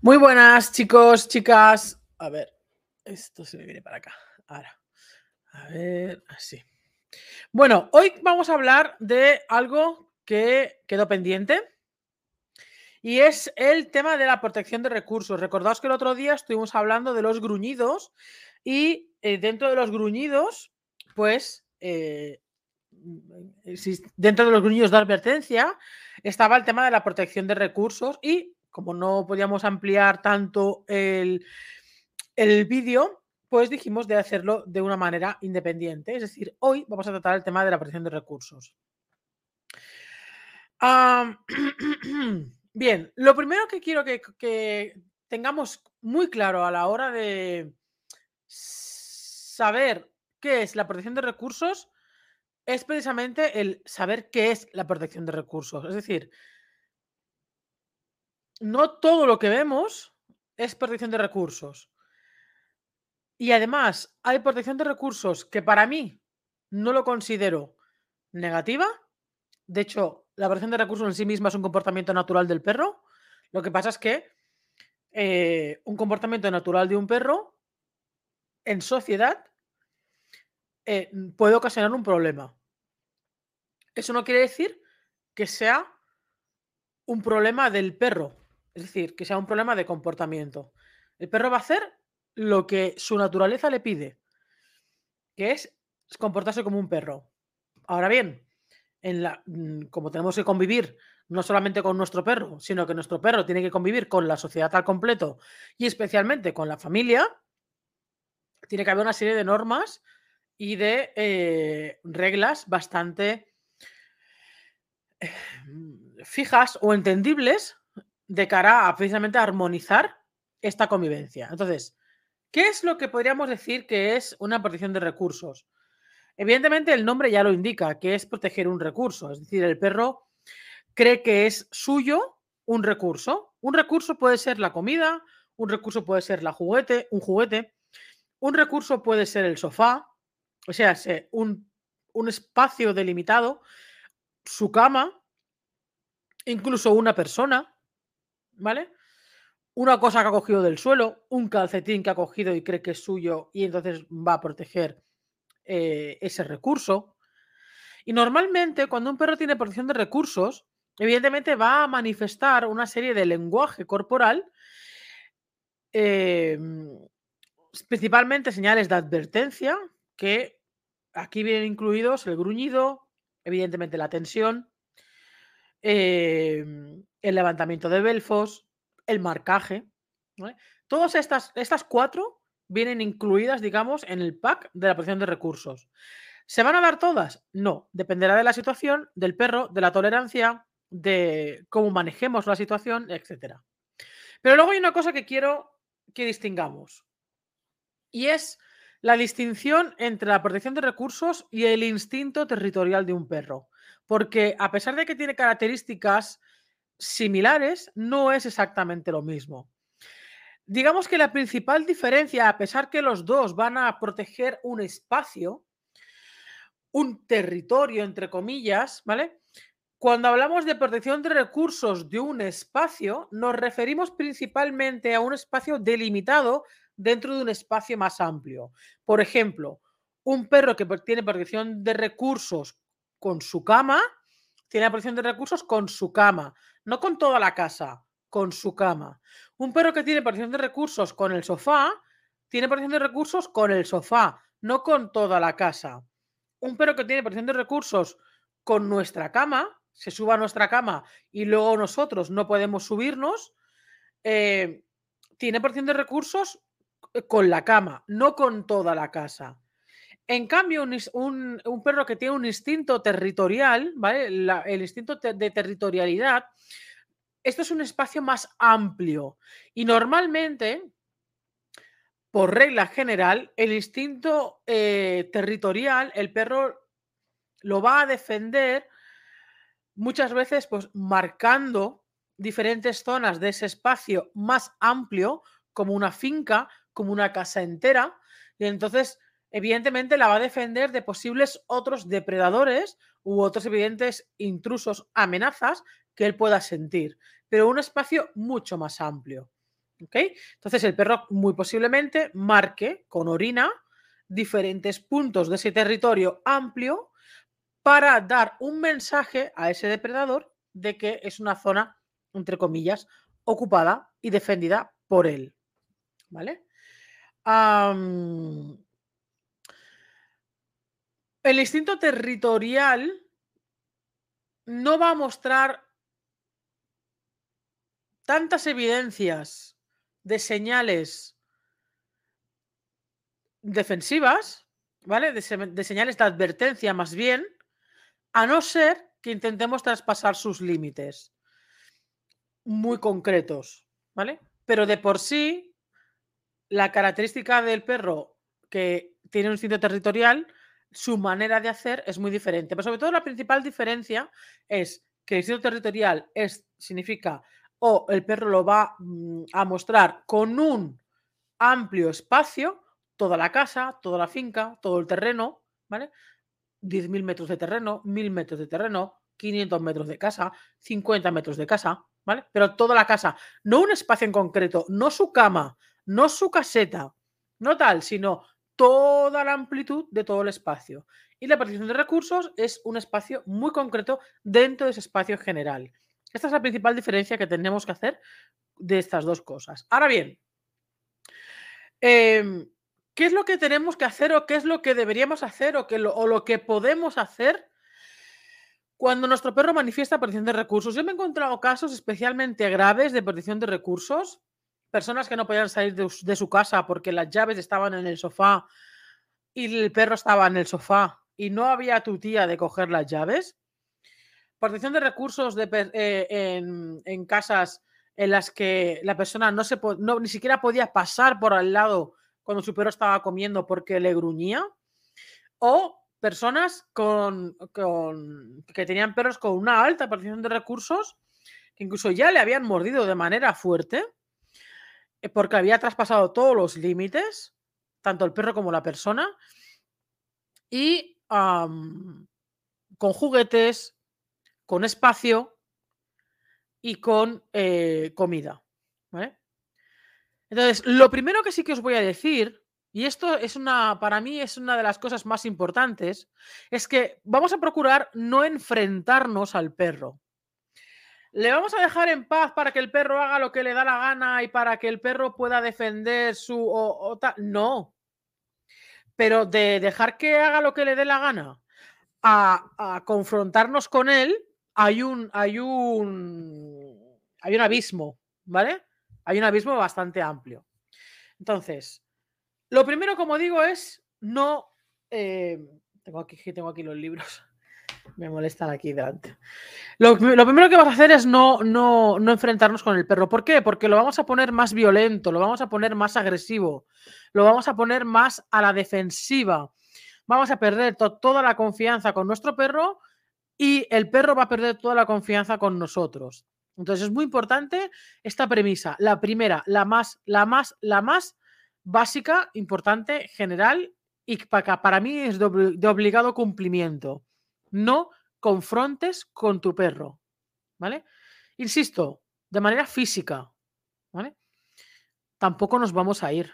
Muy buenas, chicos, chicas. A ver, esto se me viene para acá. Ahora. A ver, así. Bueno, hoy vamos a hablar de algo que quedó pendiente y es el tema de la protección de recursos. Recordaos que el otro día estuvimos hablando de los gruñidos y eh, dentro de los gruñidos, pues eh, dentro de los gruñidos de advertencia estaba el tema de la protección de recursos y como no podíamos ampliar tanto el, vídeo, pues dijimos de hacerlo de una manera independiente. Es decir, hoy vamos a tratar el tema de la protección de recursos. bien, lo primero que quiero que tengamos muy claro a la hora de saber qué es la protección de recursos es precisamente el saber qué es la protección de recursos. Es decir, no todo lo que vemos es protección de recursos. Y además, hay protección de recursos que para mí no lo considero negativa. De hecho, la protección de recursos en sí misma es un comportamiento natural del perro. Lo que pasa es que eh, un comportamiento natural de un perro en sociedad eh, puede ocasionar un problema. Eso no quiere decir que sea un problema del perro, es decir, que sea un problema de comportamiento. El perro va a hacer lo que su naturaleza le pide, que es comportarse como un perro. Ahora bien, mm, como tenemos que convivir no solamente con nuestro perro, sino que nuestro perro tiene que convivir con la sociedad al completo y especialmente con la familia, tiene que haber una serie de normas y de eh, reglas bastante eh, fijas o entendibles de cara a precisamente armonizar esta convivencia. Entonces, ¿qué es lo que podríamos decir que es una protección de recursos? Evidentemente el nombre ya lo indica, que es proteger un recurso, es decir, el perro cree que es suyo un recurso. Un recurso puede ser la comida, un recurso puede ser la juguete, un juguete, un recurso puede ser el sofá, o sea, un, un espacio delimitado, su cama, incluso una persona, ¿vale? Una cosa que ha cogido del suelo, un calcetín que ha cogido y cree que es suyo y entonces va a proteger eh, ese recurso. Y normalmente cuando un perro tiene protección de recursos, evidentemente va a manifestar una serie de lenguaje corporal, em, principalmente señales de advertencia, que aquí vienen incluidos el gruñido, evidentemente la tensión, em, el levantamiento de belfos, el marcaje. Todas estas, estas cuatro vienen incluidas, digamos, en el pack de la protección de recursos. ¿Se van a dar todas? No, dependerá de la situación, del perro, de la tolerancia, de cómo manejemos la situación, etc. Pero luego hay una cosa que quiero que distingamos y es la distinción entre la protección de recursos y el instinto territorial de un perro. Porque a pesar de que tiene características similares, no es exactamente lo mismo. Digamos que la principal diferencia, a pesar que los dos van a proteger un espacio, un territorio, entre comillas, ¿vale? Cuando hablamos de protección de recursos de un espacio, nos referimos principalmente a un espacio delimitado dentro de un espacio más amplio. Por ejemplo, un perro que tiene protección de recursos con su cama, tiene protección de recursos con su cama, no con toda la casa, con su cama. Un perro que tiene protección de recursos con el sofá, tiene protección de recursos con el sofá, no con toda la casa. Un perro que tiene protección de recursos con nuestra cama, se suba a nuestra cama y luego nosotros no podemos subirnos, eh, tiene protección de recursos eh, con la cama, no con toda la casa. En cambio, un, perro que tiene un instinto territorial, ¿vale? el instinto de territorialidad, esto es un espacio más amplio y normalmente, por regla general, el instinto eh, territorial, el perro lo va a defender muchas veces pues marcando diferentes zonas de ese espacio más amplio, como una finca, como una casa entera, y entonces evidentemente la va a defender de posibles otros depredadores u otros evidentes intrusos, amenazas que él pueda sentir. pero un espacio mucho más amplio. ¿ok? Entonces el perro muy posiblemente marque con orina diferentes puntos de ese territorio amplio para dar un mensaje a ese depredador de que es una zona, entre comillas, ocupada y defendida por él. ¿Vale? El instinto territorial no va a mostrar tantas evidencias de señales defensivas, ¿vale? De, señales de advertencia más bien, a no ser que intentemos traspasar sus límites muy concretos, ¿vale? Pero de por sí, la característica del perro que tiene un instinto territorial, su manera de hacer es muy diferente. Pero sobre todo la principal diferencia es que el instinto territorial es, significa o el perro lo va mm, a mostrar con un amplio espacio, toda la casa, toda la finca, todo el terreno, ¿vale? 10.000 metros de terreno, 1.000 metros de terreno, 500 metros de casa, 50 metros de casa, ¿vale? Pero toda la casa, no un espacio en concreto, no su cama, no su caseta, no tal, sino toda la amplitud de todo el espacio. Y la partición de recursos es un espacio muy concreto dentro de ese espacio general. Esta es la principal diferencia que tenemos que hacer de estas dos cosas. Ahora bien, em, ¿qué es lo que tenemos que hacer o qué es lo que deberíamos hacer o, o lo que podemos hacer cuando nuestro perro manifiesta perdición de recursos? Yo me he encontrado casos especialmente graves de perdición de recursos, personas que no podían salir de, su casa porque las llaves estaban en el sofá y el perro estaba en el sofá y no había tu tía de coger las llaves protección de recursos eh, en, casas en las que la persona no se no, ni siquiera podía pasar por al lado cuando su perro estaba comiendo porque le gruñía. O personas con, con, que tenían perros con una alta protección de recursos que incluso ya le habían mordido de manera fuerte porque había traspasado todos los límites, tanto el perro como la persona, y con juguetes, con espacio y con eh, comida. Entonces, lo primero que sí que os voy a decir, y esto es una, para mí es una de las cosas más importantes, es que vamos a procurar no enfrentarnos al perro. ¿Le vamos a dejar en paz para que el perro haga lo que le da la gana y para que el perro pueda defender su... O, No. Pero de dejar que haga lo que le dé la gana a confrontarnos con él, hay un, hay un, hay un abismo, ¿vale? Hay un abismo bastante amplio. Entonces, lo primero, como digo, es no. Eh, tengo, aquí, tengo aquí los libros. Me molestan aquí delante. Lo, primero que vas a hacer es no, no, no, enfrentarnos con el perro. ¿Por qué? Porque lo vamos a poner más violento, lo vamos a poner más agresivo, lo vamos a poner más a la defensiva. Vamos a perder toda la confianza con nuestro perro y el perro va a perder toda la confianza con nosotros. Entonces es muy importante esta premisa. La primera, la más, la más, la más básica, importante, general y para, para mí es de, obligado cumplimiento. No confrontes con tu perro. ¿Vale? Insisto, de manera física. ¿Vale? Tampoco nos vamos a ir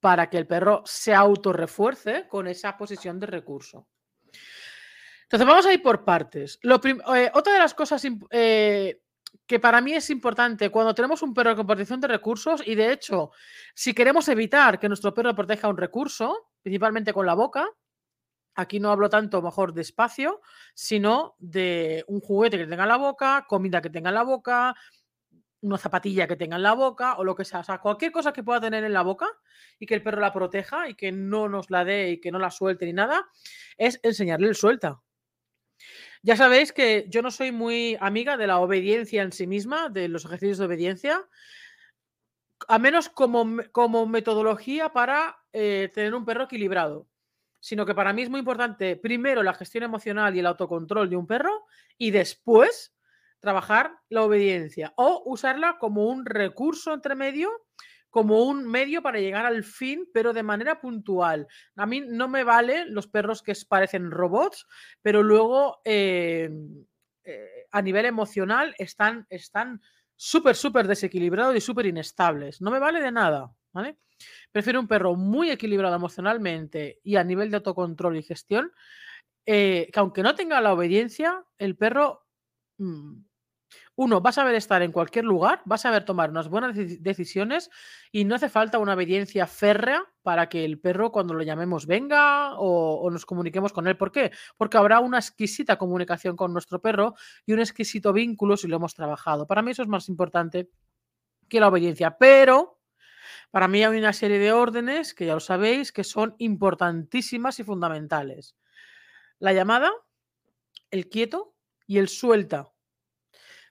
para que el perro se autorrefuerce con esa posición de recurso. Entonces, vamos a ir por partes. Eh, otra de las cosas eh, que para mí es importante cuando tenemos un perro con protección de recursos, y de hecho, si queremos evitar que nuestro perro proteja un recurso, principalmente con la boca, aquí no hablo tanto mejor de espacio, sino de un juguete que tenga en la boca, comida que tenga en la boca, una zapatilla que tenga en la boca o lo que sea. O sea, cualquier cosa que pueda tener en la boca y que el perro la proteja y que no nos la dé y que no la suelte ni nada, es enseñarle el suelta. Ya sabéis que yo no soy muy amiga de la obediencia en sí misma, de los ejercicios de obediencia, a menos como, como metodología para eh, tener un perro equilibrado, sino que para mí es muy importante primero la gestión emocional y el autocontrol de un perro y después trabajar la obediencia o usarla como un recurso entre medio como un medio para llegar al fin, pero de manera puntual. A mí no me valen los perros que parecen robots, pero luego em, eh, a nivel emocional están están súper, súper desequilibrados y súper inestables. No me vale de nada, ¿vale? Prefiero un perro muy equilibrado emocionalmente y a nivel de autocontrol y gestión, eh, que aunque no tenga la obediencia, el perro mm, uno, va a saber estar en cualquier lugar, va a saber tomar unas buenas decisiones y no hace falta una obediencia férrea para que el perro cuando lo llamemos venga o, nos comuniquemos con él. ¿Por qué? Porque habrá una exquisita comunicación con nuestro perro y un exquisito vínculo si lo hemos trabajado. Para mí eso es más importante que la obediencia, pero para mí hay una serie de órdenes que ya lo sabéis que son importantísimas y fundamentales. La llamada, el quieto y el suelta.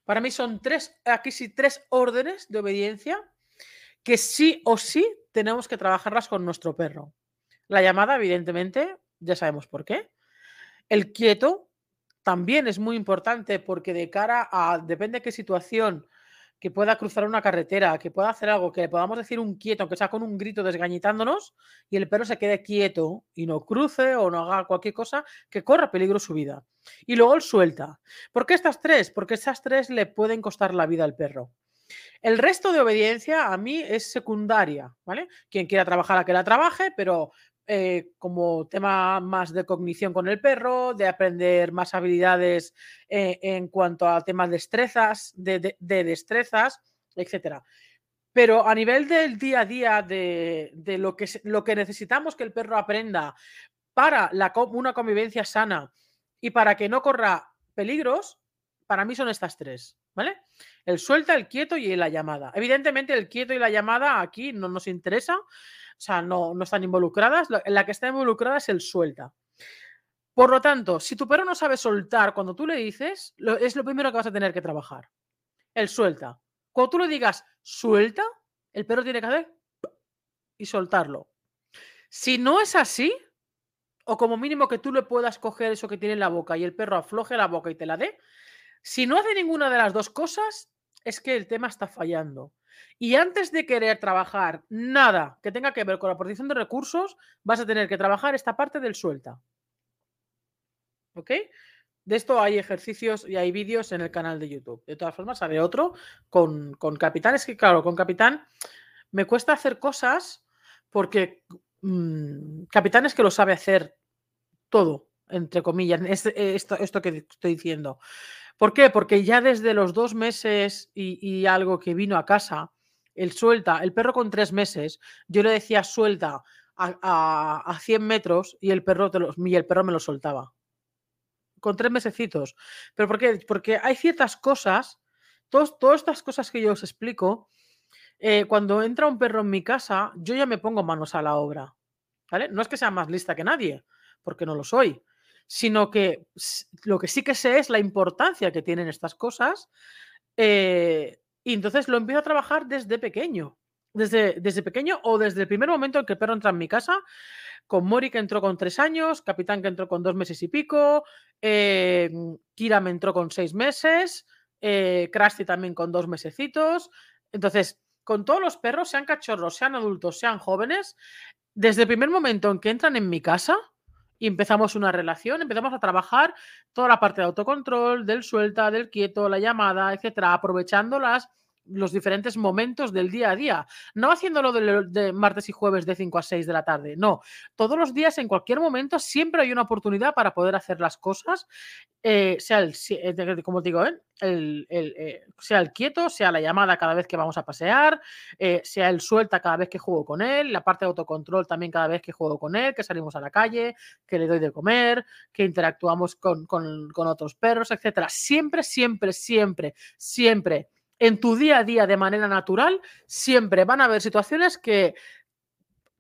Para mí son tres, aquí sí, tres órdenes de obediencia que sí o sí tenemos que trabajarlas con nuestro perro. La llamada, evidentemente, ya sabemos por qué. El quieto también es muy importante porque de cara a, depende de qué situación que pueda cruzar una carretera, que pueda hacer algo, que le podamos decir un quieto, aunque sea con un grito desgañitándonos, y el perro se quede quieto y no cruce o no haga cualquier cosa que corra peligro su vida. Y luego el suelta. ¿Por qué estas tres? Porque estas tres le pueden costar la vida al perro. El resto de obediencia a mí es secundaria, ¿vale? Quien quiera trabajar a que la trabaje, pero eh, como tema más de cognición con el perro, de aprender más habilidades eh, en cuanto a temas de destrezas, de, destrezas, etcétera. Pero a nivel del día a día, de, lo, que, lo que necesitamos que el perro aprenda para la, una convivencia sana y para que no corra peligros, para mí son estas tres, ¿vale? El suelta, el quieto y la llamada. Evidentemente el quieto y la llamada aquí no nos interesa, sea, no, no están involucradas. La que está involucrada es el suelta. Por lo tanto, si tu perro no sabe soltar cuando tú le dices, es lo primero que vas a tener que trabajar. El suelta. Cuando tú le digas suelta, el perro tiene que hacer y soltarlo. Si no es así, o como mínimo que tú le puedas coger eso que tiene en la boca y el perro afloje la boca y te la dé, si no hace ninguna de las dos cosas, es que el tema está fallando. Y antes de querer trabajar nada que tenga que ver con la protección de recursos, vas a tener que trabajar esta parte del suelta. ¿Ok? De esto hay ejercicios y hay vídeos en el canal de YouTube. De todas formas, haré otro con, con Capitán. Es que, claro, con Capitán me cuesta hacer cosas porque mm, Capitán es que lo sabe hacer todo, entre comillas, esto, esto que estoy diciendo. ¿Por qué? Porque ya desde los dos meses y, algo que vino a casa, el suelta, el perro con tres meses, yo le decía suelta a, a, 100 metros y el, perro y el perro me lo soltaba. Con tres mesecitos. ¿Pero por qué? Porque hay ciertas cosas, todas estas cosas que yo os explico, eh, cuando entra un perro en mi casa, yo ya me pongo manos a la obra. ¿Vale? No es que sea más lista que nadie, porque no lo soy sino que lo que sí que sé es la importancia que tienen estas cosas. Eh, y entonces lo empiezo a trabajar desde pequeño. Desde, desde pequeño o desde el primer momento en que el perro entra en mi casa, con Mori que entró con tres años, Capitán que entró con dos meses y pico, eh, Kira me entró con seis meses, eh, Krusty también con dos mesecitos. Entonces, con todos los perros, sean cachorros, sean adultos, sean jóvenes, desde el primer momento en que entran en mi casa, y empezamos una relación, empezamos a trabajar toda la parte de autocontrol, del suelta, del quieto, la llamada, etcétera, aprovechando las los diferentes momentos del día a día. No haciéndolo de, martes y jueves de 5 a 6 de la tarde, no. Todos los días, en cualquier momento, siempre hay una oportunidad para poder hacer las cosas, eh, sea el, eh, como digo, ¿eh? el, sea el quieto, sea la llamada cada vez que vamos a pasear, sea el suelta cada vez que juego con él, la parte de autocontrol también cada vez que juego con él, que salimos a la calle, que le doy de comer, que interactuamos con, con, con otros perros, etcétera. Siempre, siempre, siempre, siempre en tu día a día de manera natural, siempre van a haber situaciones que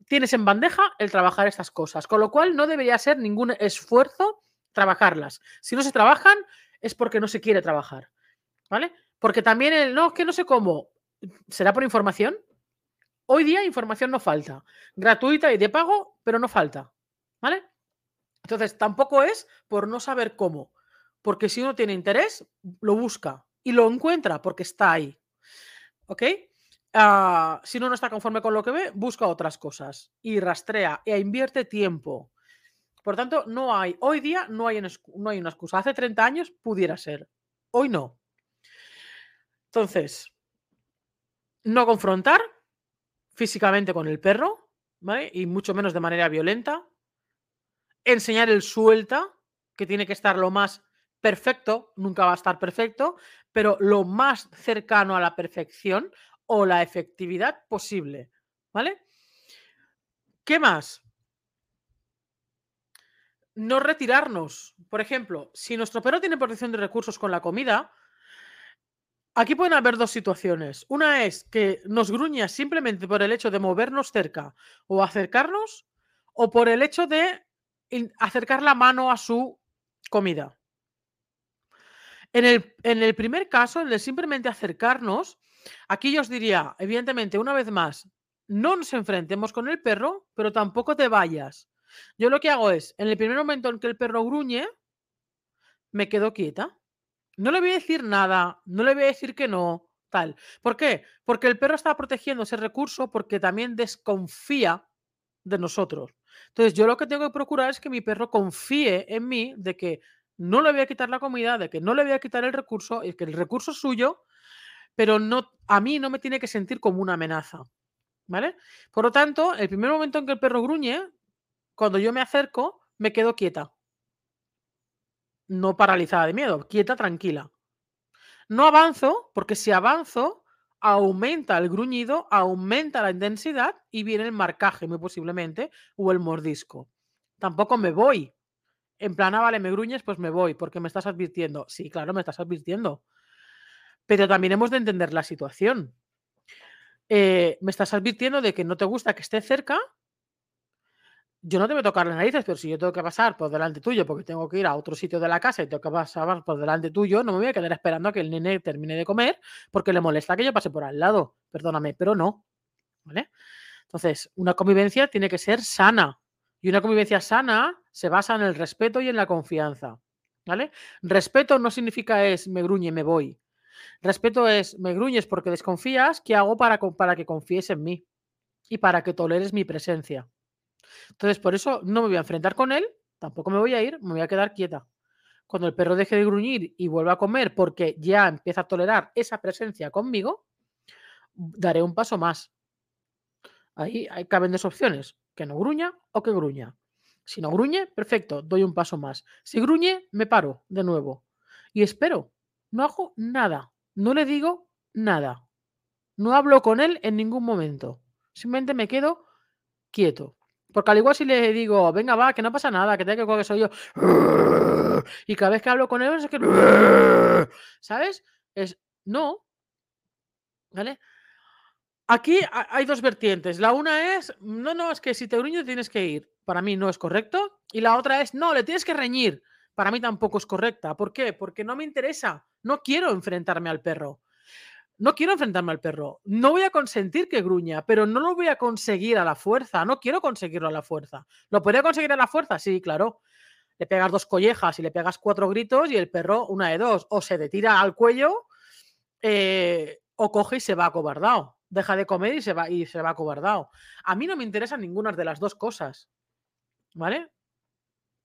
tienes en bandeja el trabajar estas cosas, con lo cual no debería ser ningún esfuerzo trabajarlas. Si no se trabajan es porque no se quiere trabajar, ¿vale? Porque también el no, que no sé cómo, ¿será por información? Hoy día información no falta, gratuita y de pago, pero no falta, ¿vale? Entonces, tampoco es por no saber cómo, porque si uno tiene interés, lo busca, y lo encuentra porque está ahí. ¿Ok? Ah, si uno no está conforme con lo que ve, busca otras cosas y rastrea e invierte tiempo. Por tanto, no hay, hoy día no hay, no hay una excusa. Hace 30 años pudiera ser, hoy no. Entonces, no confrontar físicamente con el perro, ¿vale? Y mucho menos de manera violenta. Enseñar el suelta, que tiene que estar lo más perfecto, nunca va a estar perfecto, pero lo más cercano a la perfección o la efectividad posible, ¿vale? ¿Qué más? No retirarnos. Por ejemplo, si nuestro perro tiene protección de recursos con la comida, aquí pueden haber dos situaciones. Una es que nos gruña simplemente por el hecho de movernos cerca o acercarnos, o por el hecho de acercar la mano a su comida. En el, primer caso, el de simplemente acercarnos, aquí yo os diría, evidentemente, una vez más, no nos enfrentemos con el perro, pero tampoco te vayas. Yo lo que hago es, en el primer momento en que el perro gruñe, me quedo quieta. No le voy a decir nada, no le voy a decir que no, tal. ¿Por qué? Porque el perro está protegiendo ese recurso porque también desconfía de nosotros. Entonces, yo lo que tengo que procurar es que mi perro confíe en mí de que no le voy a quitar la comida, de que no le voy a quitar el recurso, y que el recurso es suyo, pero no, a mí no me tiene que sentir como una amenaza. ¿Vale? Por lo tanto, el primer momento en que el perro gruñe, cuando yo me acerco, me quedo quieta. No paralizada de miedo, quieta, tranquila. No avanzo, porque si avanzo, aumenta el gruñido, aumenta la intensidad y viene el marcaje, muy posiblemente, o el mordisco. Tampoco me voy. En plan, ah, vale, me gruñes, pues me voy, porque me estás advirtiendo. Sí, claro, me estás advirtiendo. Pero también hemos de entender la situación. Eh, me estás advirtiendo de que no te gusta que esté cerca. Yo no te voy a tocar las narices, pero si yo tengo que pasar por delante tuyo porque tengo que ir a otro sitio de la casa y tengo que pasar por delante tuyo, no me voy a quedar esperando a que el nene termine de comer porque le molesta que yo pase por al lado. Perdóname, pero no. ¿Vale? Entonces, una convivencia tiene que ser sana. Y una convivencia sana se basa en el respeto y en la confianza. ¿Vale? Respeto no significa es me gruñe, me voy. Respeto es, me gruñes porque desconfías, ¿qué hago para, para que confíes en mí? Y para que toleres mi presencia. Entonces, por eso no me voy a enfrentar con él, tampoco me voy a ir, me voy a quedar quieta. Cuando el perro deje de gruñir y vuelva a comer porque ya empieza a tolerar esa presencia conmigo, daré un paso más. Ahí caben dos opciones, que no gruña o que gruña. Si no gruñe, perfecto, doy un paso más. Si gruñe, me paro de nuevo y espero. No hago nada. No le digo nada. No hablo con él en ningún momento. Simplemente me quedo quieto. Porque al igual si le digo, venga, va, que no pasa nada, que tenga que que soy yo. Y cada vez que hablo con él es que. ¿Sabes? Es. No. ¿Vale? Aquí hay dos vertientes. La una es, no, no, es que si te gruño tienes que ir. Para mí no es correcto. Y la otra es, no, le tienes que reñir. Para mí tampoco es correcta. ¿Por qué? Porque no me interesa. No quiero enfrentarme al perro. No quiero enfrentarme al perro. No voy a consentir que gruña, pero no lo voy a conseguir a la fuerza. No quiero conseguirlo a la fuerza. ¿Lo podría conseguir a la fuerza? Sí, claro. Le pegas dos collejas y le pegas cuatro gritos y el perro, una de dos, o se detira al cuello eh, o coge y se va acobardado. Deja de comer y se va y se va acobardado. A mí no me interesan ninguna de las dos cosas. ¿Vale?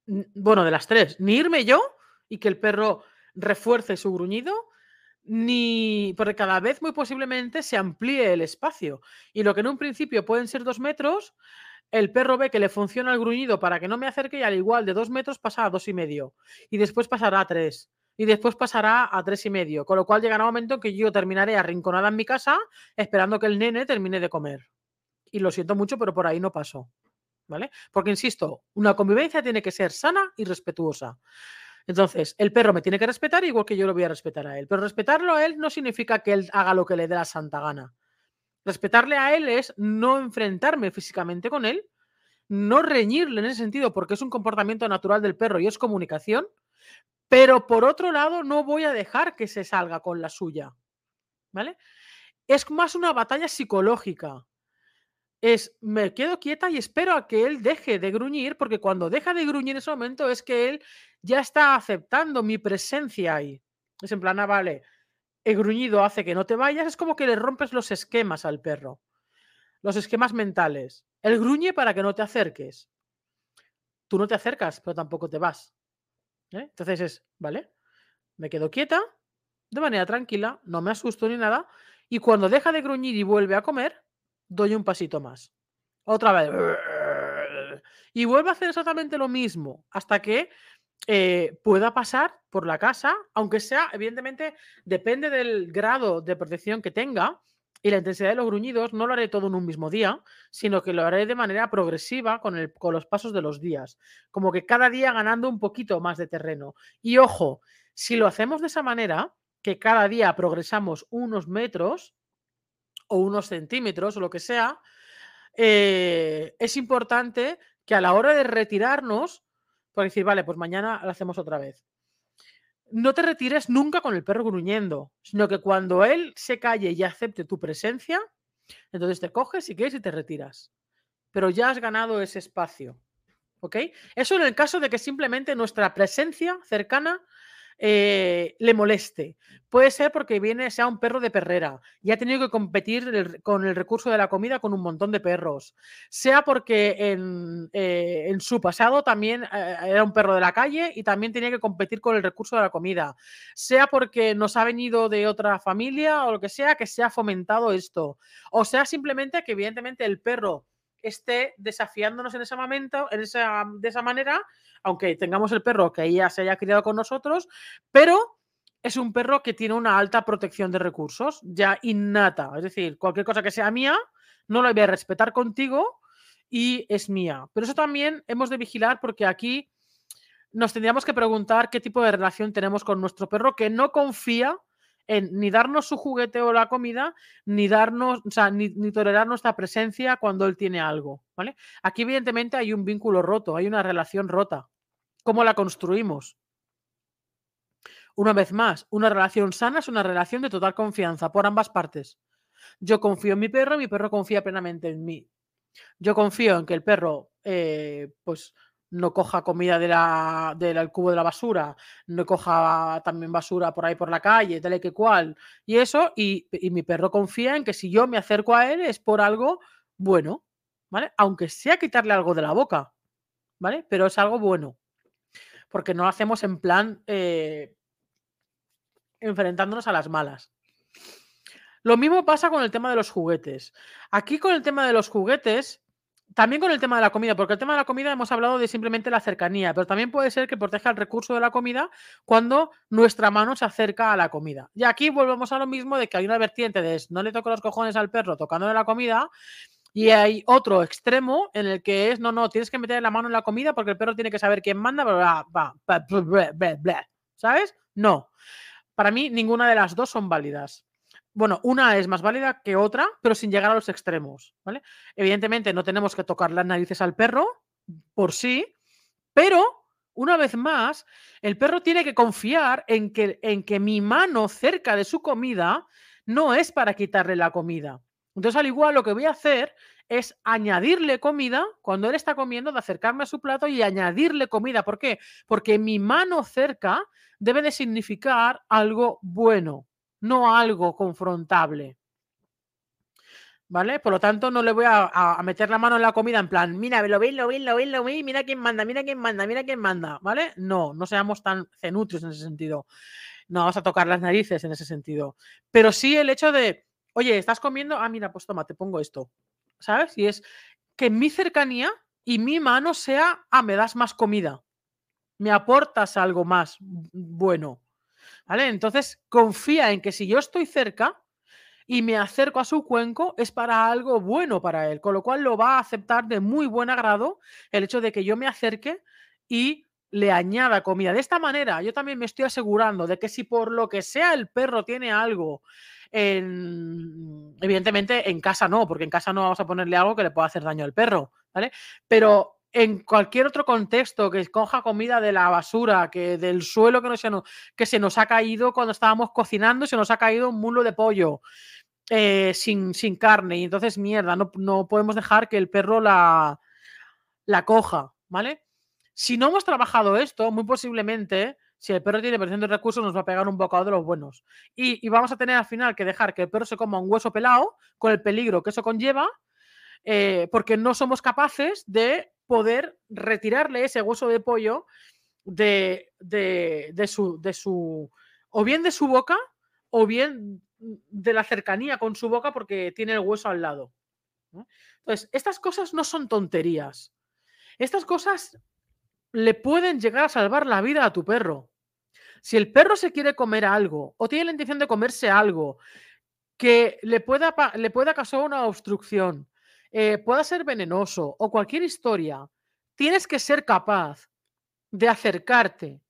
Bueno, de las tres. Ni irme yo y que el perro refuerce su gruñido, ni porque cada vez muy posiblemente se amplíe el espacio. Y lo que en un principio pueden ser dos metros, el perro ve que le funciona el gruñido para que no me acerque y al igual de dos metros pasa a dos y medio. Y después pasará a tres. Y después pasará a tres y medio. Con lo cual llegará un momento en que yo terminaré arrinconada en mi casa esperando que el nene termine de comer. Y lo siento mucho, pero por ahí no paso. ¿Vale? Porque insisto, una convivencia tiene que ser sana y respetuosa. Entonces, el perro me tiene que respetar igual que yo lo voy a respetar a él. Pero respetarlo a él no significa que él haga lo que le dé la santa gana. Respetarle a él es no enfrentarme físicamente con él, no reñirle en ese sentido porque es un comportamiento natural del perro y es comunicación, pero por otro lado no voy a dejar que se salga con la suya. ¿Vale? Es más una batalla psicológica es me quedo quieta y espero a que él deje de gruñir, porque cuando deja de gruñir en ese momento es que él ya está aceptando mi presencia ahí. Es en plan, ah, vale, el gruñido hace que no te vayas, es como que le rompes los esquemas al perro, los esquemas mentales. El gruñe para que no te acerques. Tú no te acercas, pero tampoco te vas. ¿eh? Entonces es, vale, me quedo quieta, de manera tranquila, no me asusto ni nada, y cuando deja de gruñir y vuelve a comer, doy un pasito más. Otra vez. Y vuelve a hacer exactamente lo mismo hasta que eh, pueda pasar por la casa, aunque sea, evidentemente, depende del grado de protección que tenga y la intensidad de los gruñidos, no lo haré todo en un mismo día, sino que lo haré de manera progresiva con, el, con los pasos de los días, como que cada día ganando un poquito más de terreno. Y ojo, si lo hacemos de esa manera, que cada día progresamos unos metros o unos centímetros o lo que sea, eh, es importante que a la hora de retirarnos, por decir, vale, pues mañana lo hacemos otra vez. No te retires nunca con el perro gruñendo, sino que cuando él se calle y acepte tu presencia, entonces te coges si quieres y te retiras. Pero ya has ganado ese espacio. ¿Ok? Eso en el caso de que simplemente nuestra presencia cercana eh, le moleste. Puede ser porque viene, sea un perro de perrera y ha tenido que competir con el recurso de la comida con un montón de perros. Sea porque en, eh, su pasado también eh, era un perro de la calle y también tenía que competir con el recurso de la comida. Sea porque nos ha venido de otra familia o lo que sea, que se ha fomentado esto. O sea simplemente que evidentemente el perro esté desafiándonos en ese momento, en esa, de esa manera, aunque tengamos el perro que ella se haya criado con nosotros, pero es un perro que tiene una alta protección de recursos, ya innata. Es decir, cualquier cosa que sea mía, no la voy a respetar contigo y es mía. Pero eso también hemos de vigilar porque aquí nos tendríamos que preguntar qué tipo de relación tenemos con nuestro perro que no confía en ni darnos su juguete o la comida, ni darnos, o sea, ni, tolerar nuestra presencia cuando él tiene algo, ¿vale? Aquí evidentemente hay un vínculo roto, hay una relación rota. ¿Cómo la construimos? Una vez más, una relación sana es una relación de total confianza por ambas partes. Yo confío en mi perro, mi perro confía plenamente en mí. Yo confío en que el perro, eh, pues, no coja comida de del cubo de la basura, no coja también basura por ahí por la calle, tal y que cual, y eso, y, mi perro confía en que si yo me acerco a él es por algo bueno, ¿vale? Aunque sea quitarle algo de la boca, ¿vale? Pero es algo bueno, porque no lo hacemos en plan eh, enfrentándonos a las malas. Lo mismo pasa con el tema de los juguetes. Aquí con el tema de los juguetes, también con el tema de la comida, porque el tema de la comida hemos hablado de simplemente la cercanía, pero también puede ser que proteja el recurso de la comida cuando nuestra mano se acerca a la comida. Y aquí volvemos a lo mismo de que hay una vertiente de no le toco los cojones al perro tocándole la comida, y hay otro extremo en el que es, no, no, tienes que meter la mano en la comida porque el perro tiene que saber quién manda, ¿sabes? No. Para mí, ninguna de las dos son válidas bueno, una es más válida que otra, pero sin llegar a los extremos, ¿vale? Evidentemente no tenemos que tocar las narices al perro por sí, pero una vez más, el perro tiene que confiar en que, en que mi mano cerca de su comida no es para quitarle la comida. Entonces, al igual, lo que voy a hacer es añadirle comida cuando él está comiendo, de acercarme a su plato y añadirle comida. ¿Por qué? Porque mi mano cerca debe de significar algo bueno no algo confrontable. ¿Vale? Por lo tanto, no le voy a, meter la mano en la comida en plan, mira, lo veis, lo veis, lo veis, lo veis, mira quién manda, mira quién manda, mira quién manda, ¿vale? No, no seamos tan cenutrios en ese sentido. No vamos a tocar las narices en ese sentido. Pero sí el hecho de, oye, estás comiendo, ah, mira, pues toma, te pongo esto, ¿sabes? Y es que mi cercanía y mi mano sea, ah, me das más comida, me aportas algo más bueno. ¿Vale? Entonces confía en que si yo estoy cerca y me acerco a su cuenco es para algo bueno para él, con lo cual lo va a aceptar de muy buen agrado el hecho de que yo me acerque y le añada comida. De esta manera, yo también me estoy asegurando de que si por lo que sea el perro tiene algo, en... evidentemente en casa no, porque en casa no vamos a ponerle algo que le pueda hacer daño al perro, ¿vale? Pero en cualquier otro contexto, que coja comida de la basura, que del suelo que, no se nos, que se nos ha caído cuando estábamos cocinando, se nos ha caído un mulo de pollo eh, sin, sin, carne. Y entonces, mierda, no, no, podemos dejar que el perro la, la coja, ¿vale? Si no hemos trabajado esto, muy posiblemente, si el perro tiene presión de recursos, nos va a pegar un bocado de los buenos. Y, vamos a tener al final que dejar que el perro se coma un hueso pelado, con el peligro que eso conlleva, eh, porque no somos capaces de poder retirarle ese hueso de pollo de su, o bien de su boca, o bien de la cercanía con su boca porque tiene el hueso al lado. Entonces, estas cosas no son tonterías. Estas cosas le pueden llegar a salvar la vida a tu perro. Si el perro se quiere comer algo o tiene la intención de comerse algo que le pueda, le pueda causar una obstrucción, eh, pueda ser venenoso o cualquier historia, tienes que ser capaz de acercarte,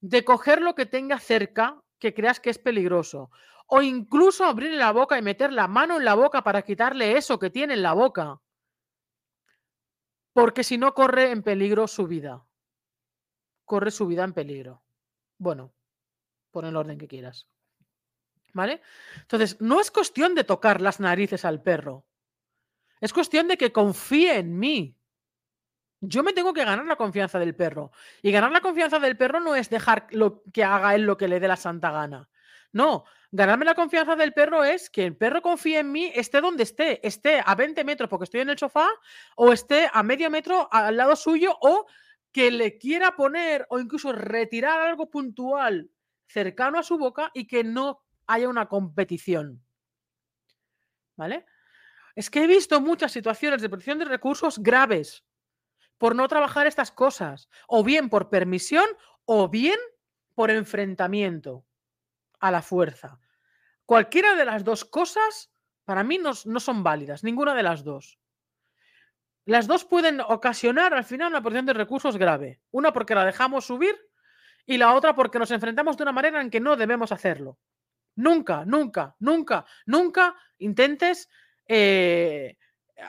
de coger lo que tenga cerca que creas que es peligroso, o incluso abrirle la boca y meter la mano en la boca para quitarle eso que tiene en la boca, porque si no corre en peligro su vida. Corre su vida en peligro. Bueno, pon el orden que quieras. ¿Vale? Entonces, no es cuestión de tocar las narices al perro. Es cuestión de que confíe en mí. Yo me tengo que ganar la confianza del perro. Y ganar la confianza del perro no es dejar lo, que haga él lo que le dé la santa gana. No, ganarme la confianza del perro es que el perro confíe en mí, esté donde esté, esté a 20 metros porque estoy en el sofá, o esté a medio metro al lado suyo, o que le quiera poner o incluso retirar algo puntual cercano a su boca y que no haya una competición. ¿Vale? Es que he visto muchas situaciones de protección de recursos graves por no trabajar estas cosas, o bien por permisión o bien por enfrentamiento a la fuerza. Cualquiera de las dos cosas para mí no, no son válidas, ninguna de las dos. Las dos pueden ocasionar al final una porción de recursos grave. Una porque la dejamos subir y la otra porque nos enfrentamos de una manera en que no debemos hacerlo. Nunca, nunca, nunca, nunca intentes eh,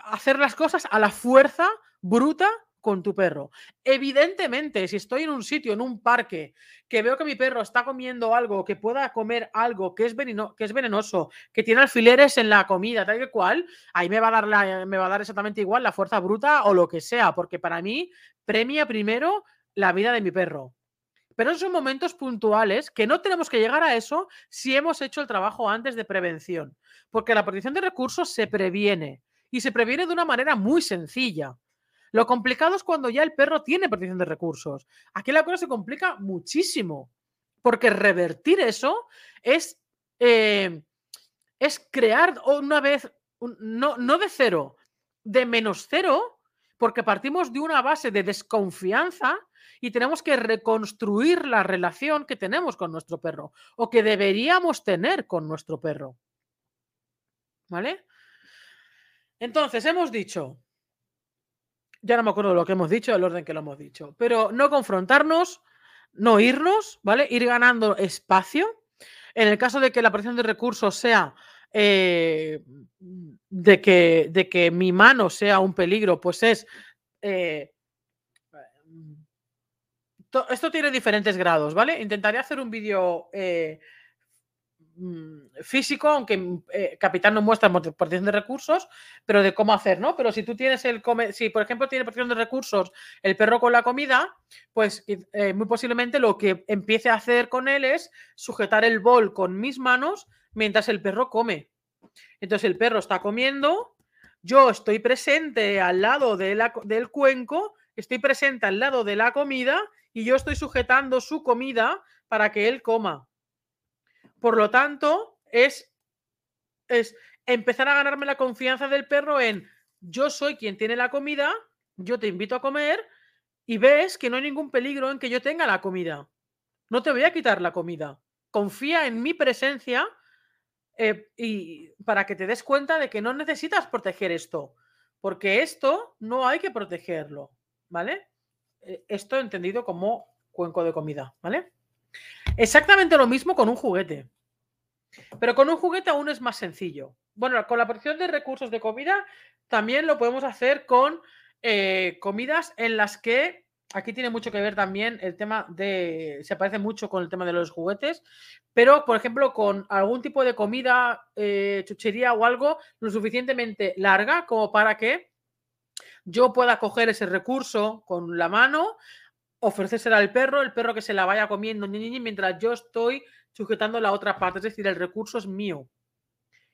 hacer las cosas a la fuerza bruta con tu perro. Evidentemente, si estoy en un sitio, en un parque, que veo que mi perro está comiendo algo, que pueda comer algo que es, que es venenoso, que tiene alfileres en la comida, tal y cual, ahí me va, a dar me va a dar exactamente igual la fuerza bruta o lo que sea, porque para mí premia primero la vida de mi perro. Pero son momentos puntuales que no tenemos que llegar a eso si hemos hecho el trabajo antes de prevención, porque la protección de recursos se previene y se previene de una manera muy sencilla. Lo complicado es cuando ya el perro tiene protección de recursos. Aquí la cosa se complica muchísimo, porque revertir eso es, eh, es crear una vez, no, no de cero, de menos cero, porque partimos de una base de desconfianza y tenemos que reconstruir la relación que tenemos con nuestro perro o que deberíamos tener con nuestro perro. ¿Vale? Entonces, hemos dicho, ya no me acuerdo lo que hemos dicho, el orden que lo hemos dicho, pero no confrontarnos, no irnos, ¿vale? Ir ganando espacio. En el caso de que la presión de recursos sea eh, de, que, de, que, mi mano sea un peligro, pues es... Eh, esto tiene diferentes grados, ¿vale? Intentaré hacer un vídeo eh, físico, aunque mm, eh, Capitán no muestra protección de recursos, pero de cómo hacer, ¿no? Pero si tú tienes el si por ejemplo tiene protección de recursos el perro con la comida, pues eh, muy posiblemente lo que empiece a hacer con él es sujetar el bol con mis manos mientras el perro come. Entonces el perro está comiendo, yo estoy presente al lado de del cuenco, estoy presente al lado de la comida y yo estoy sujetando su comida para que él coma. Por lo tanto, es, es empezar a ganarme la confianza del perro en yo soy quien tiene la comida, yo te invito a comer y ves que no hay ningún peligro en que yo tenga la comida. No te voy a quitar la comida. Confía en mi presencia eh, y para que te des cuenta de que no necesitas proteger esto, porque esto no hay que protegerlo, ¿vale? Eh, esto entendido como cuenco de comida, ¿vale? Exactamente lo mismo con un juguete. Pero con un juguete aún es más sencillo. Bueno, con la protección de recursos de comida también lo podemos hacer con eh, comidas en las que aquí tiene mucho que ver también el tema de, se parece mucho con el tema de los juguetes, pero por ejemplo con algún tipo de comida, eh, chuchería o algo lo suficientemente larga como para que yo pueda coger ese recurso con la mano, ofrecérsela al perro, el perro que se la vaya comiendo mientras yo estoy sujetando la otra parte, es decir, el recurso es mío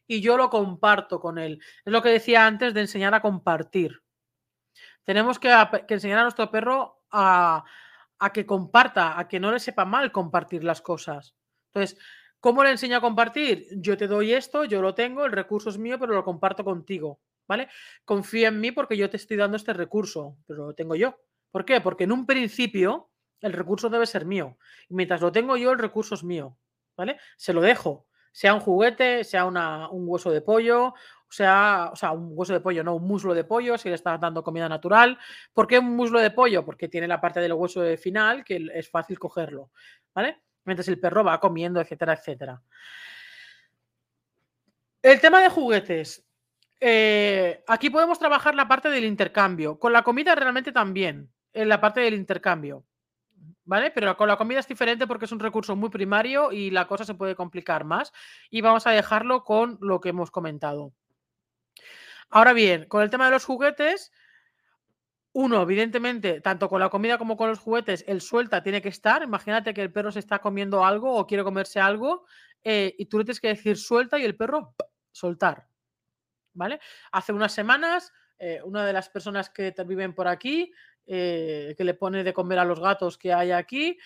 y yo lo comparto con él. Es lo que decía antes de enseñar a compartir. Tenemos que, enseñar a nuestro perro a, a, que comparta, a que no le sepa mal compartir las cosas. Entonces, ¿Cómo le enseño a compartir? Yo te doy esto, yo lo tengo, el recurso es mío, pero lo comparto contigo, ¿vale? Confía en mí porque yo te estoy dando este recurso, pero lo tengo yo. ¿Por qué? Porque en un principio el recurso debe ser mío. Y mientras lo tengo yo, el recurso es mío, ¿vale? Se lo dejo, sea un juguete, sea una, un hueso de pollo, sea, o sea, un hueso de pollo, no un muslo de pollo, si le estás dando comida natural. ¿Por qué un muslo de pollo? Porque tiene la parte del hueso final que es fácil cogerlo, ¿vale? Mientras el perro va comiendo, etcétera, etcétera. El tema de juguetes. Eh, aquí podemos trabajar la parte del intercambio. Con la comida realmente también, en la parte del intercambio. ¿Vale? Pero con la comida es diferente porque es un recurso muy primario y la cosa se puede complicar más. Y vamos a dejarlo con lo que hemos comentado. Ahora bien, con el tema de los juguetes, uno, evidentemente, tanto con la comida como con los juguetes, el suelta tiene que estar. Imagínate que el perro se está comiendo algo o quiere comerse algo eh, y tú le tienes que decir suelta y el perro soltar. ¿Vale? Hace unas semanas, eh, una de las personas que viven por aquí, eh, que le pone de comer a los gatos que hay aquí,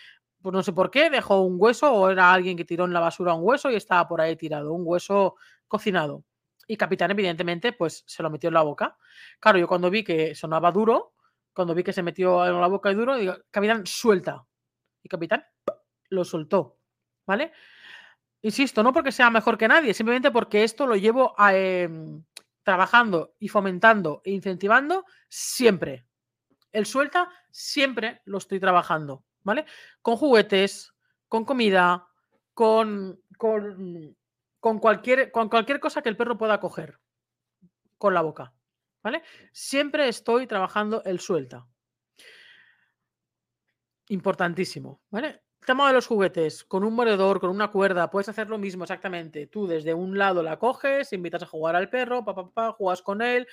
pues no sé por qué, dejó un hueso o era alguien que tiró en la basura un hueso y estaba por ahí tirado, un hueso cocinado. Y Capitán, evidentemente, pues se lo metió en la boca. Claro, yo cuando vi que sonaba duro, cuando vi que se metió en la boca y duro, digo, Capitán, suelta. Y Capitán lo soltó. ¿Vale? Insisto, no porque sea mejor que nadie, simplemente porque esto lo llevo em, trabajando y fomentando e incentivando siempre. El suelta siempre lo estoy trabajando, ¿vale? Con juguetes, con comida, con, con con cualquier, con cualquier cosa que el perro pueda coger con la boca. ¿Vale? Siempre estoy trabajando el suelta. Importantísimo. ¿Vale? tema de los juguetes, con un mordedor, con una cuerda, puedes hacer lo mismo exactamente. Tú desde un lado la coges, invitas a jugar al perro, pa, pa, pa, juegas con él,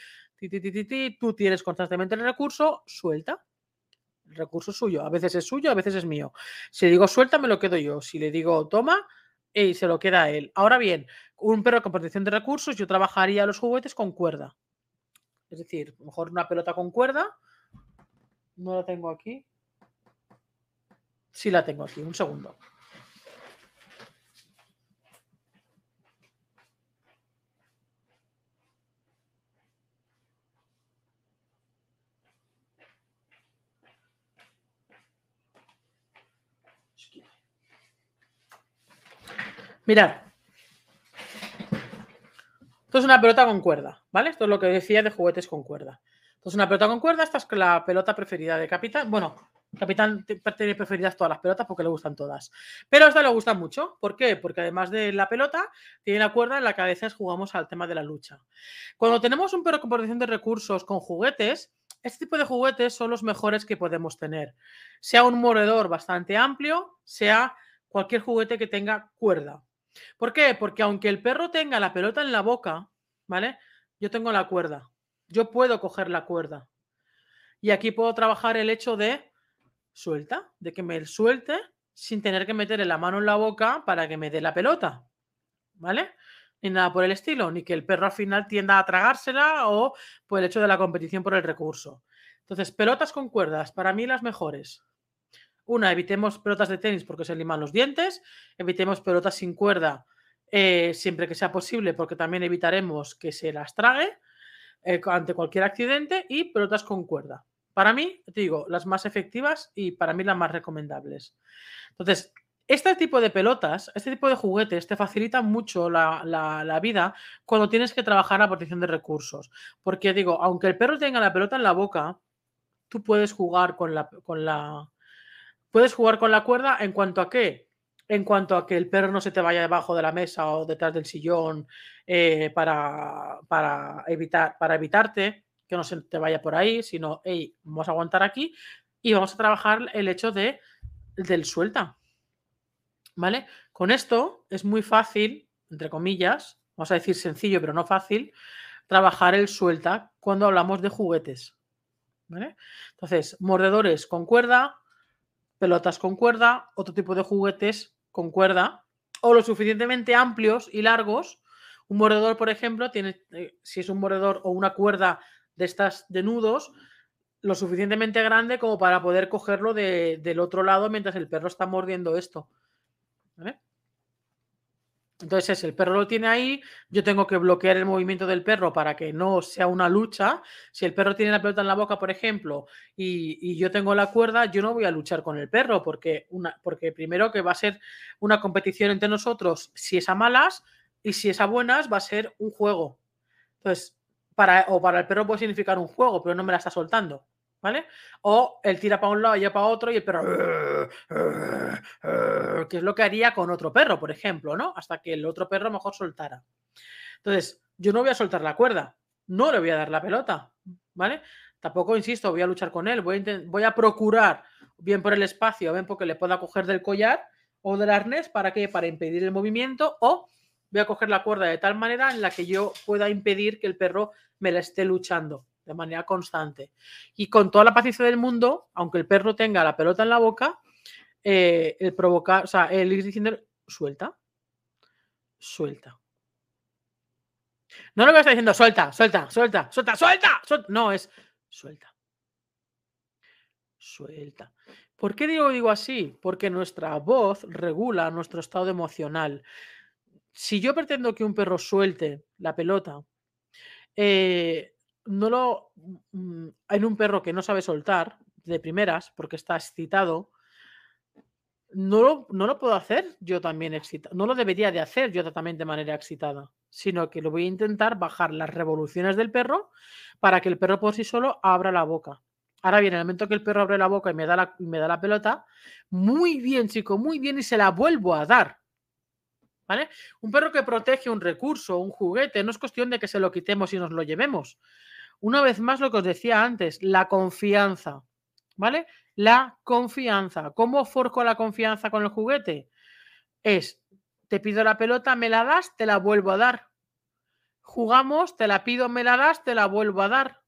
tú tienes constantemente el recurso, suelta. El recurso es suyo. A veces es suyo, a veces es mío. Si le digo suelta, me lo quedo yo. Si le digo toma, y se lo queda a él. Ahora bien, un perro con protección de recursos, yo trabajaría los juguetes con cuerda. Es decir, mejor una pelota con cuerda. No la tengo aquí. Sí la tengo aquí, un segundo. Mirad. Esto es una pelota con cuerda, ¿vale? Esto es lo que decía de juguetes con cuerda. Esto es una pelota con cuerda, esta es la pelota preferida de Capitán. Bueno, Capitán tiene preferidas todas las pelotas porque le gustan todas. Pero a esta le gusta mucho. ¿Por qué? Porque además de la pelota, tiene la cuerda en la que a jugamos al tema de la lucha. Cuando tenemos un perro con protección de recursos con juguetes, este tipo de juguetes son los mejores que podemos tener. Sea un mordedor bastante amplio, sea cualquier juguete que tenga cuerda. ¿Por qué? Porque aunque el perro tenga la pelota en la boca, ¿vale? Yo tengo la cuerda. Yo puedo coger la cuerda. Y aquí puedo trabajar el hecho de suelta, de que me suelte sin tener que meterle la mano en la boca para que me dé la pelota. ¿Vale? Ni nada por el estilo, ni que el perro al final tienda a tragársela o por el hecho de la competición por el recurso. Entonces, pelotas con cuerdas, para mí las mejores. Una, evitemos pelotas de tenis porque se liman los dientes, evitemos pelotas sin cuerda eh, siempre que sea posible porque también evitaremos que se las trague eh, ante cualquier accidente y pelotas con cuerda. Para mí, te digo, las más efectivas y para mí las más recomendables. Entonces, este tipo de pelotas, este tipo de juguetes te facilitan mucho la, la, vida cuando tienes que trabajar la protección de recursos. Porque digo, aunque el perro tenga la pelota en la boca, tú puedes jugar con la, con la, Puedes jugar con la cuerda en cuanto a qué? En cuanto a que el perro no se te vaya debajo de la mesa o detrás del sillón eh, para, para, evitar, para evitarte que no se te vaya por ahí, sino, hey, vamos a aguantar aquí y vamos a trabajar el hecho de, del suelta. ¿Vale? Con esto es muy fácil, entre comillas, vamos a decir sencillo, pero no fácil, trabajar el suelta cuando hablamos de juguetes. ¿Vale? Entonces, mordedores con cuerda, pelotas con cuerda, otro tipo de juguetes con cuerda, o lo suficientemente amplios y largos. Un mordedor, por ejemplo, tiene, eh, si es un mordedor o una cuerda de estas de nudos, lo suficientemente grande como para poder cogerlo del otro lado mientras el perro está mordiendo esto. Entonces, el perro lo tiene ahí, yo tengo que bloquear el movimiento del perro para que no sea una lucha. Si el perro tiene la pelota en la boca, por ejemplo, y, yo tengo la cuerda, yo no voy a luchar con el perro, porque, una, porque primero que va a ser una competición entre nosotros, si es a malas, y si es a buenas, va a ser un juego. Entonces, para, o para el perro puede significar un juego, pero no me la está soltando. ¿Vale? O él tira para un lado y yo para otro y el perro, que es lo que haría con otro perro, por ejemplo, ¿no? Hasta que el otro perro mejor soltara. Entonces, yo no voy a soltar la cuerda, no le voy a dar la pelota, ¿vale? Tampoco, insisto, voy a luchar con él, voy a, voy a procurar, bien por el espacio, bien porque le pueda coger del collar o del arnés, ¿para qué? Para impedir el movimiento o voy a coger la cuerda de tal manera en la que yo pueda impedir que el perro me la esté luchando de manera constante. Y con toda la paciencia del mundo, aunque el perro tenga la pelota en la boca, eh, el provocar, o sea, el ir diciendo, suelta, suelta. No lo que está diciendo, suelta, suelta, suelta, suelta, suelta, suelta. No, es suelta. Suelta. ¿Por qué digo, digo así? Porque nuestra voz regula nuestro estado emocional. Si yo pretendo que un perro suelte la pelota, eh, no lo. Mm, en un perro que no sabe soltar de primeras porque está excitado, no lo, no lo puedo hacer yo también excitado. No lo debería de hacer yo también de manera excitada, sino que lo voy a intentar bajar las revoluciones del perro para que el perro por sí solo abra la boca. Ahora bien, en el momento que el perro abre la boca y me da la, me da la pelota, muy bien, chico, muy bien, y se la vuelvo a dar. ¿Vale? Un perro que protege un recurso, un juguete, no es cuestión de que se lo quitemos y nos lo llevemos. Una vez más lo que os decía antes, la confianza, ¿vale? La confianza. ¿Cómo forco la confianza con el juguete? Es, te pido la pelota, me la das, te la vuelvo a dar. Jugamos, te la pido, me la das, te la vuelvo a dar.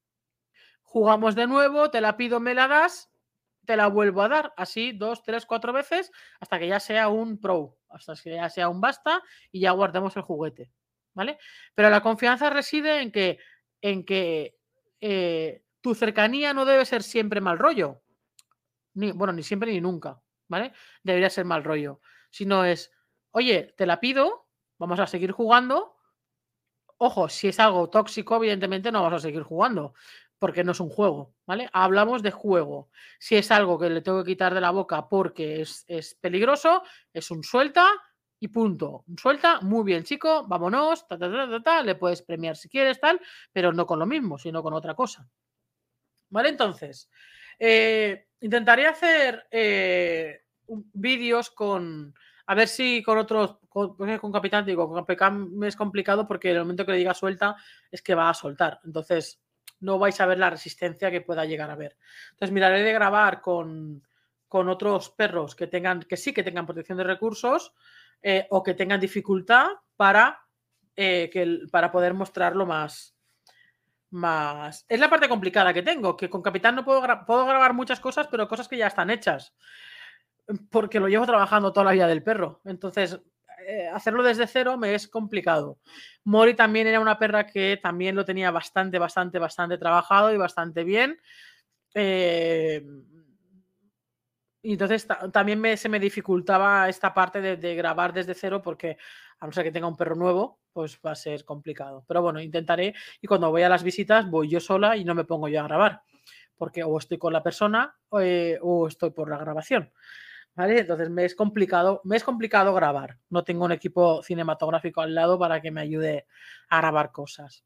Jugamos de nuevo, te la pido, me la das, te la vuelvo a dar. Así dos, tres, cuatro veces hasta que ya sea un pro, hasta que ya sea un basta y ya guardemos el juguete. ¿Vale? Pero la confianza reside en que, en que eh, tu cercanía no debe ser siempre mal rollo. Ni, bueno, ni siempre ni nunca, ¿vale? Debería ser mal rollo. Sino es, oye, te la pido, vamos a seguir jugando. Ojo, si es algo tóxico, evidentemente no vamos a seguir jugando, porque no es un juego, ¿vale? Hablamos de juego. Si es algo que le tengo que quitar de la boca porque es, es peligroso, es un suelta, y punto. Suelta, muy bien, chico, vámonos, le puedes premiar si quieres, tal, pero no con lo mismo, sino con otra cosa. ¿Vale? Entonces, eh, intentaré hacer eh, vídeos con, a ver si con otros, con, con Capitán, digo, con Capitán es complicado porque el momento que le diga suelta es que va a soltar. Entonces, no vais a ver la resistencia que pueda llegar a ver. Entonces, miraré de grabar con, con otros perros que tengan, que sí que tengan protección de recursos, eh, o que tengan dificultad para, eh, que, para poder mostrarlo más, más. Es la parte complicada que tengo, que con Capitán no puedo, puedo grabar muchas cosas, pero cosas que ya están hechas, porque lo llevo trabajando toda la vida del perro. Entonces, eh, hacerlo desde cero me es complicado. Mori también era una perra que también lo tenía bastante, bastante, bastante trabajado y bastante bien. Eh, y entonces también se me dificultaba esta parte de, grabar desde cero porque a no ser que tenga un perro nuevo, pues va a ser complicado. Pero bueno, intentaré y cuando voy a las visitas voy yo sola y no me pongo yo a grabar. Porque o estoy con la persona eh, o estoy por la grabación. ¿Vale? Entonces me es complicado, me es complicado grabar. No tengo un equipo cinematográfico al lado para que me ayude a grabar cosas.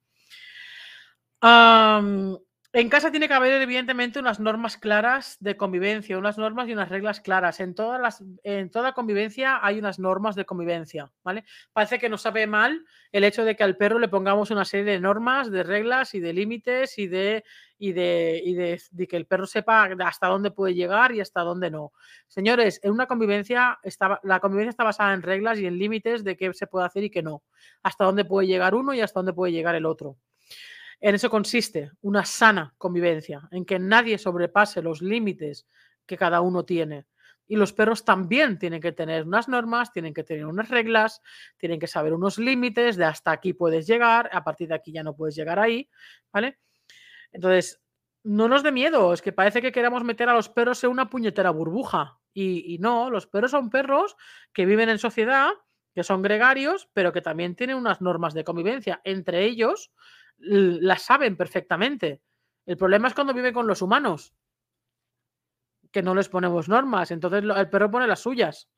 En casa tiene que haber, evidentemente, unas normas claras de convivencia, unas normas y unas reglas claras. En, todas las, en toda convivencia hay unas normas de convivencia, ¿vale? Parece que nos sabe mal el hecho de que al perro le pongamos una serie de normas, de reglas y de límites y de, y de, y de, que el perro sepa hasta dónde puede llegar y hasta dónde no. Señores, en una convivencia, está, la convivencia está basada en reglas y en límites de qué se puede hacer y qué no. Hasta dónde puede llegar uno y hasta dónde puede llegar el otro. En eso consiste una sana convivencia, en que nadie sobrepase los límites que cada uno tiene. Y los perros también tienen que tener unas normas, tienen que tener unas reglas, tienen que saber unos límites de hasta aquí puedes llegar, a partir de aquí ya no puedes llegar ahí, ¿vale? Entonces, no nos dé miedo, es que parece que queramos meter a los perros en una puñetera burbuja. Y, y no, los perros son perros que viven en sociedad que son gregarios, pero que también tienen unas normas de convivencia. Entre ellos, las saben perfectamente. El problema es cuando vive con los humanos, que no les ponemos normas. Entonces el perro pone las suyas.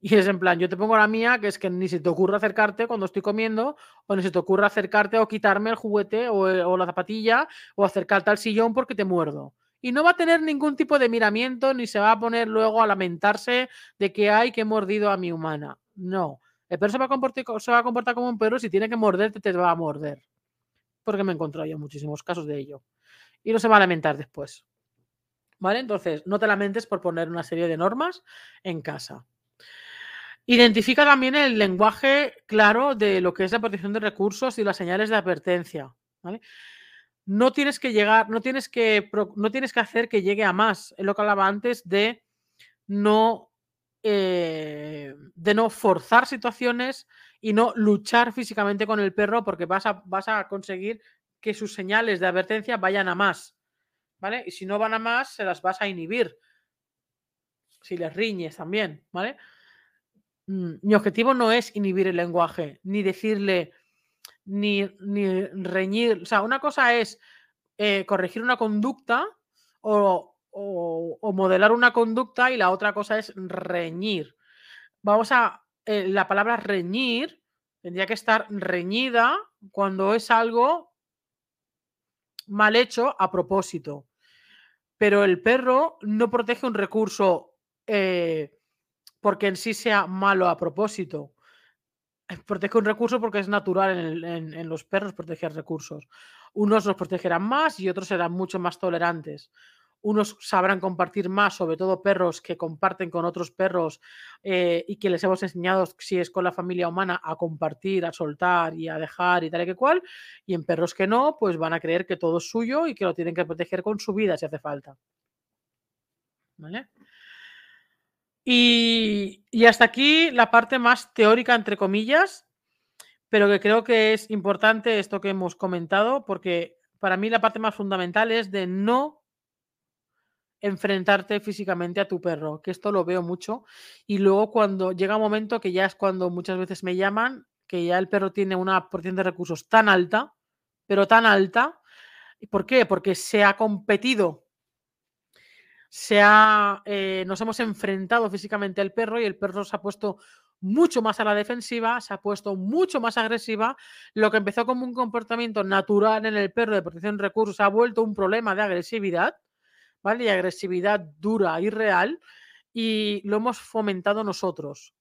Y es en plan, yo te pongo la mía, que es que ni se te ocurra acercarte cuando estoy comiendo, o ni se te ocurra acercarte o quitarme el juguete o, o la zapatilla, o acercarte al sillón porque te muerdo y no va a tener ningún tipo de miramiento ni se va a poner luego a lamentarse de que hay que mordido a mi humana. No. El perro se va a comportar, se va a comportar como un perro si tiene que morderte, te va a morder. Porque me he encontrado yo muchísimos casos de ello. Y no se va a lamentar después. ¿Vale? Entonces, no te lamentes por poner una serie de normas en casa. Identifica también el lenguaje claro de lo que es la protección de recursos y las señales de advertencia. ¿vale? no tienes que llegar, no tienes que, no tienes que hacer que llegue a más. Es lo que hablaba antes de no, eh, de no forzar situaciones y no luchar físicamente con el perro porque vas a, vas a conseguir que sus señales de advertencia vayan a más. ¿Vale? Y si no van a más, se las vas a inhibir. Si les riñes también, ¿vale? Mm, mi objetivo no es inhibir el lenguaje, ni decirle, ni, reñir. O sea, una cosa es eh, corregir una conducta o, modelar una conducta y la otra cosa es reñir. Vamos a, eh, la palabra reñir tendría que estar reñida cuando es algo mal hecho a propósito. Pero el perro no protege un recurso eh, porque en sí sea malo a propósito. Protege un recurso porque es natural en, los perros proteger recursos. Unos los protegerán más y otros serán mucho más tolerantes. Unos sabrán compartir más, sobre todo perros que comparten con otros perros eh, y que les hemos enseñado, si es con la familia humana, a compartir, a soltar y a dejar y tal y que cual. Y en perros que no, pues van a creer que todo es suyo y que lo tienen que proteger con su vida si hace falta. ¿Vale? Y, hasta aquí la parte más teórica, entre comillas, pero que creo que es importante esto que hemos comentado, porque para mí la parte más fundamental es de no enfrentarte físicamente a tu perro, que esto lo veo mucho. Y luego cuando llega un momento que ya es cuando muchas veces me llaman, que ya el perro tiene una porción de recursos tan alta, pero tan alta. ¿Por qué? Porque se ha competido se eh, nos hemos enfrentado físicamente al perro y el perro se ha puesto mucho más a la defensiva, se ha puesto mucho más agresiva. Lo que empezó como un comportamiento natural en el perro de protección de recursos ha vuelto un problema de agresividad, ¿vale? Y agresividad dura y real, y lo hemos fomentado nosotros.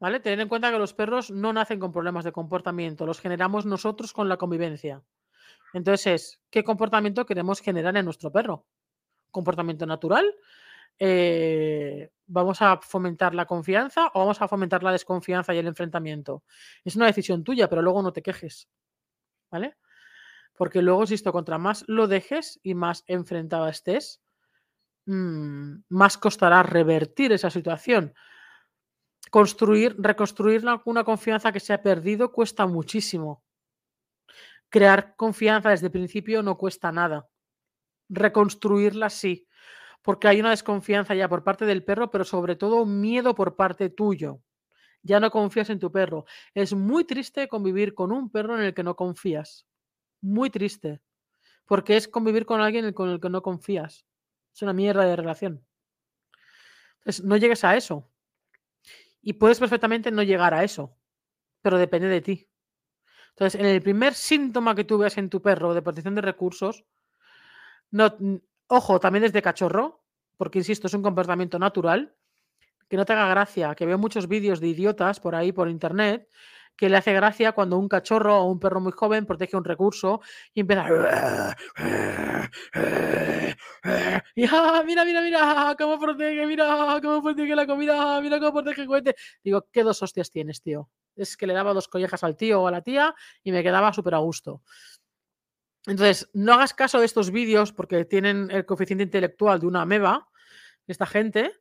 ¿Vale? Tener en cuenta que los perros no nacen con problemas de comportamiento, los generamos nosotros con la convivencia. Entonces, ¿qué comportamiento queremos generar en nuestro perro? comportamiento natural. Eh, ¿Vamos a fomentar la confianza o vamos a fomentar la desconfianza y el enfrentamiento? Es una decisión tuya, pero luego no te quejes. ¿Vale? Porque luego, insisto, contra más lo dejes y más enfrentada estés, mm, más costará revertir esa situación. Construir, reconstruir una confianza que se ha perdido cuesta muchísimo. Crear confianza desde el principio no cuesta nada reconstruirla sí, porque hay una desconfianza ya por parte del perro, pero sobre todo miedo por parte tuyo. Ya no confías en tu perro. Es muy triste convivir con un perro en el que no confías. Muy triste. Porque es convivir con alguien con el que no confías. Es una mierda de relación. Entonces, no llegues a eso. Y puedes perfectamente no llegar a eso. Pero depende de ti. Entonces, en el primer síntoma que tú veas en tu perro de protección de recursos, no, ojo, también desde cachorro, porque insisto, es un comportamiento natural. Que no te haga gracia, que veo muchos vídeos de idiotas por ahí, por internet, que le hace gracia cuando un cachorro o un perro muy joven protege un recurso y empieza. Ah, mira, mira, mira, cómo protege, mira, cómo protege la comida, mira cómo protege el cohete. Digo, ¿qué dos hostias tienes, tío? Es que le daba dos collejas al tío o a la tía y me quedaba súper a gusto. Entonces, no hagas caso de estos vídeos porque tienen el coeficiente intelectual de una ameba, esta gente,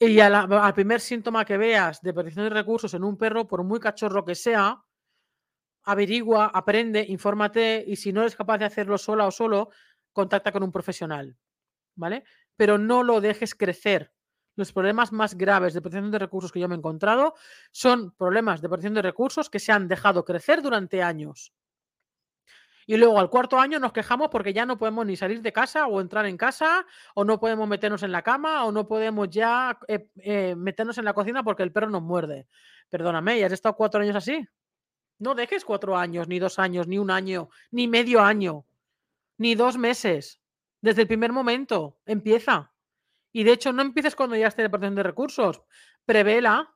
y al primer síntoma que veas de protección de recursos en un perro, por muy cachorro que sea, averigua, aprende, infórmate y si no eres capaz de hacerlo sola o solo, contacta con un profesional, ¿vale? Pero no lo dejes crecer, los problemas más graves de protección de recursos que yo me he encontrado son problemas de protección de recursos que se han dejado crecer durante años. Y luego al cuarto año nos quejamos porque ya no podemos ni salir de casa o entrar en casa, o no podemos meternos en la cama, o no podemos ya eh, eh, meternos en la cocina porque el perro nos muerde. Perdóname, ¿y has estado cuatro años así? No dejes cuatro años, ni dos años, ni un año, ni medio año, ni dos meses. Desde el primer momento, empieza. Y de hecho, no empieces cuando ya esté protección de recursos. Prevela.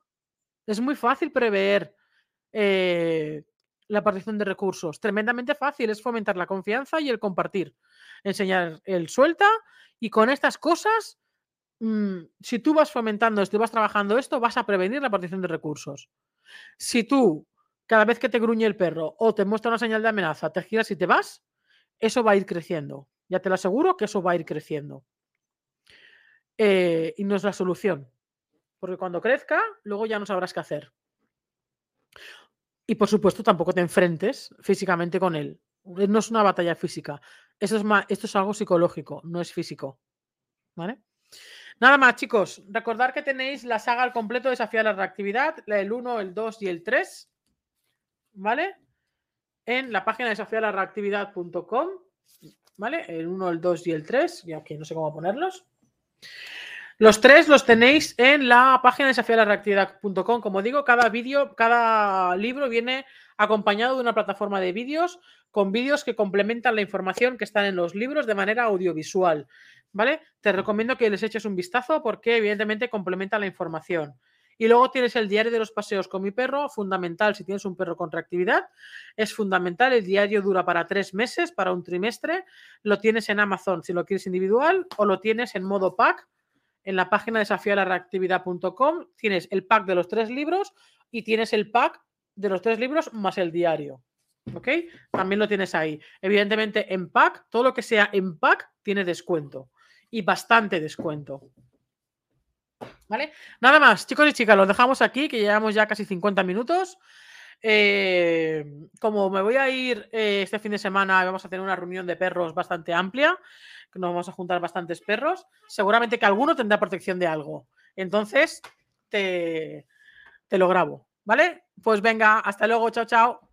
Es muy fácil prever eh, la protección de recursos. Tremendamente fácil. Es fomentar la confianza y el compartir. Enseñar el suelta. Y con estas cosas, mm, si tú vas fomentando esto y vas trabajando esto, vas a prevenir la protección de recursos. Si tú, cada vez que te gruñe el perro o te muestra una señal de amenaza, te giras y te vas, eso va a ir creciendo. Ya te lo aseguro que eso va a ir creciendo. Eh, y no es la solución. Porque cuando crezca, luego ya no sabrás qué hacer. Y por supuesto, tampoco te enfrentes físicamente con él. Eh, no es una batalla física. Esto es, esto es algo psicológico, no es físico. ¿Vale? Nada más, chicos. Recordad que tenéis la saga al completo de Desafiar la Reactividad, el 1, el 2 y el 3. ¿Vale? En la página desafiarlareactividad.com. ¿Vale? El 1, el 2 y el 3. Ya que no sé cómo ponerlos. Los tres los tenéis en la página desafiarlareactividad.com. Como digo, cada vídeo, cada libro viene acompañado de una plataforma de vídeos con vídeos que complementan la información que están en los libros de manera audiovisual. ¿Vale? Te recomiendo que les eches un vistazo porque evidentemente complementa la información. Y luego tienes el diario de los paseos con mi perro, fundamental si tienes un perro con reactividad. Es fundamental, el diario dura para tres meses, para un trimestre. Lo tienes en Amazon si lo quieres individual o lo tienes en modo pack en la página desafialareactividad.com tienes el pack de los tres libros y tienes el pack de los tres libros más el diario. ¿Ok? También lo tienes ahí. Evidentemente, en pack, todo lo que sea en pack tiene descuento. Y bastante descuento. ¿Vale? Nada más, chicos y chicas, los dejamos aquí, que llevamos ya casi 50 minutos. Eh, como me voy a ir eh, este fin de semana, vamos a tener una reunión de perros bastante amplia nos vamos a juntar bastantes perros, seguramente que alguno tendrá protección de algo. Entonces, te, te lo grabo, ¿vale? Pues venga, hasta luego, chao, chao.